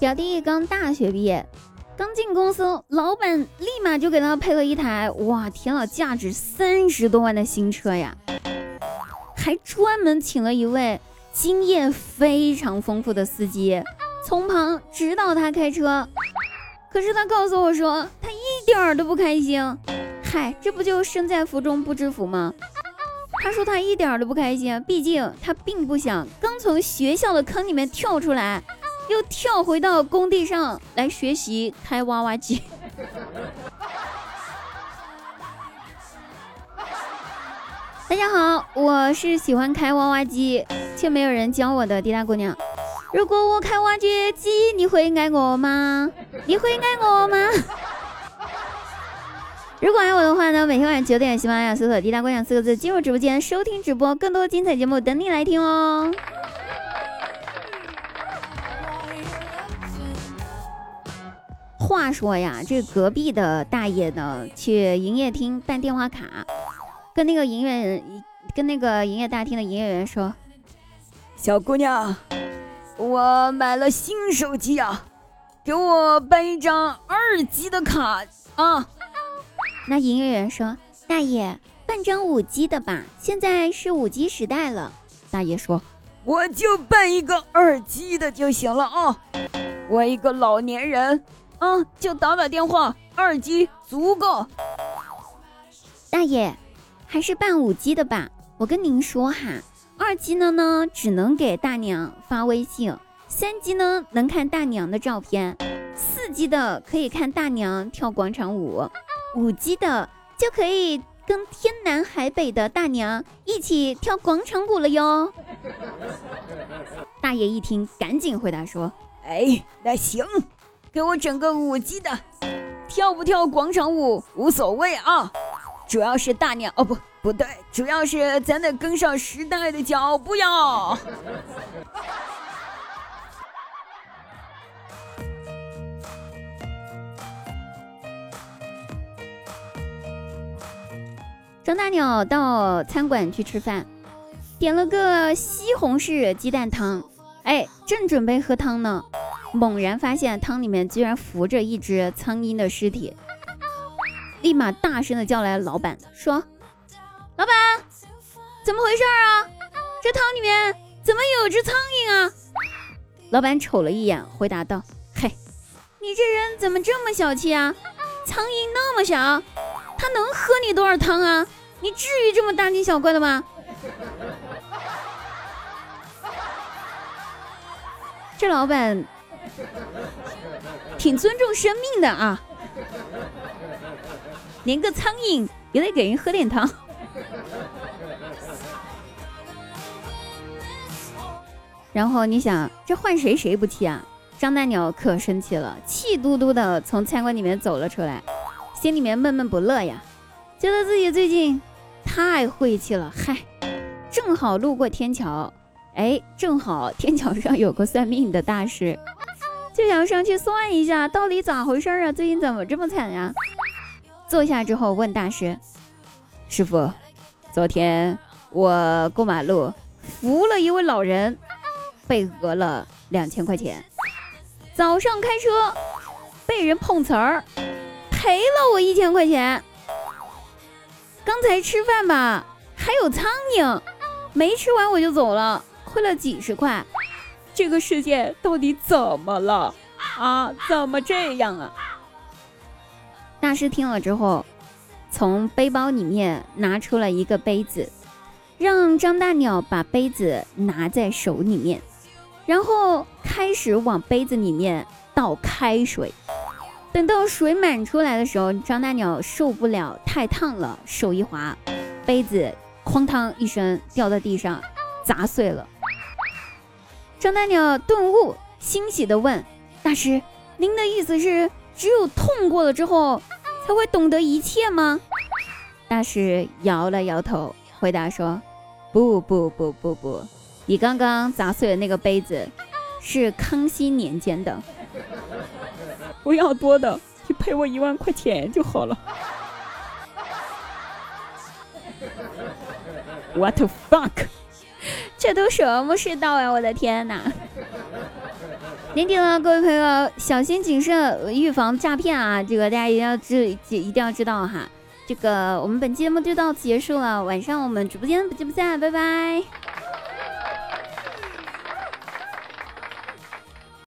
表弟刚大学毕业，刚进公司，老板立马就给他配了一台，哇天啊，价值三十多万的新车呀！还专门请了一位经验非常丰富的司机，从旁指导他开车。可是他告诉我说，他一点儿都不开心。嗨，这不就身在福中不知福吗？他说他一点儿都不开心，毕竟他并不想刚从学校的坑里面跳出来，又跳回到工地上来学习开挖挖机。大家好，我是喜欢开挖挖机却没有人教我的滴答姑娘。如果我开挖掘机，你会爱我吗？你会爱我吗？如果爱我的话呢，每天晚上九点，喜马拉雅搜索“滴答姑娘”四个字进入直播间收听直播，更多精彩节目等你来听哦。话说呀，这隔壁的大爷呢，去营业厅办电话卡。跟那个营业员，跟那个营业大厅的营业员说：“小姑娘，我买了新手机啊，给我办一张二 G 的卡啊。”那营业员说：“大爷，办张五 G 的吧，现在是五 G 时代了。”大爷说：“我就办一个二 G 的就行了啊，我一个老年人啊，就打打电话，二 G 足够。”大爷。还是办五 G 的吧，我跟您说哈，二 G 呢呢只能给大娘发微信，三 G 呢能看大娘的照片，四 G 的可以看大娘跳广场舞，五 G 的就可以跟天南海北的大娘一起跳广场舞了哟。大爷一听，赶紧回答说：“哎，那行，给我整个五 G 的，跳不跳广场舞无所谓啊。”主要是大娘哦不不对，主要是咱得跟上时代的脚步呀。张大鸟到餐馆去吃饭，点了个西红柿鸡蛋汤。哎，正准备喝汤呢，猛然发现汤里面居然浮着一只苍蝇的尸体。立马大声的叫来老板，说：“老板，怎么回事啊？这汤里面怎么有只苍蝇啊？”老板瞅了一眼，回答道：“嘿，你这人怎么这么小气啊？苍蝇那么小，它能喝你多少汤啊？你至于这么大惊小怪的吗？”这老板 挺尊重生命的啊。连个苍蝇也得给人喝点汤。然后你想，这换谁谁不气啊？张大鸟可生气了，气嘟嘟的从餐馆里面走了出来，心里面闷闷不乐呀，觉得自己最近太晦气了。嗨，正好路过天桥，哎，正好天桥上有个算命的大师，就想上去算一下，到底咋回事啊？最近怎么这么惨呀？坐下之后问大师：“师傅，昨天我过马路扶了一位老人，被讹了两千块钱。早上开车被人碰瓷儿，赔了我一千块钱。刚才吃饭吧，还有苍蝇，没吃完我就走了，亏了几十块。这个世界到底怎么了啊？怎么这样啊？”大师听了之后，从背包里面拿出了一个杯子，让张大鸟把杯子拿在手里面，然后开始往杯子里面倒开水。等到水满出来的时候，张大鸟受不了，太烫了，手一滑，杯子哐当一声掉在地上，砸碎了。张大鸟顿悟，欣喜地问大师：“您的意思是？”只有痛过了之后，才会懂得一切吗？大师摇了摇头，回答说：“不不不不不，你刚刚砸碎的那个杯子，是康熙年间的。不要多的，你赔我一万块钱就好了。” What the fuck？这都什么世道呀！我的天哪！年底了，各位朋友，小心谨慎，预防诈骗啊！这个大家一定要知，一定要知道哈。这个我们本期节目就到此结束了，晚上我们直播间不见不散，拜拜。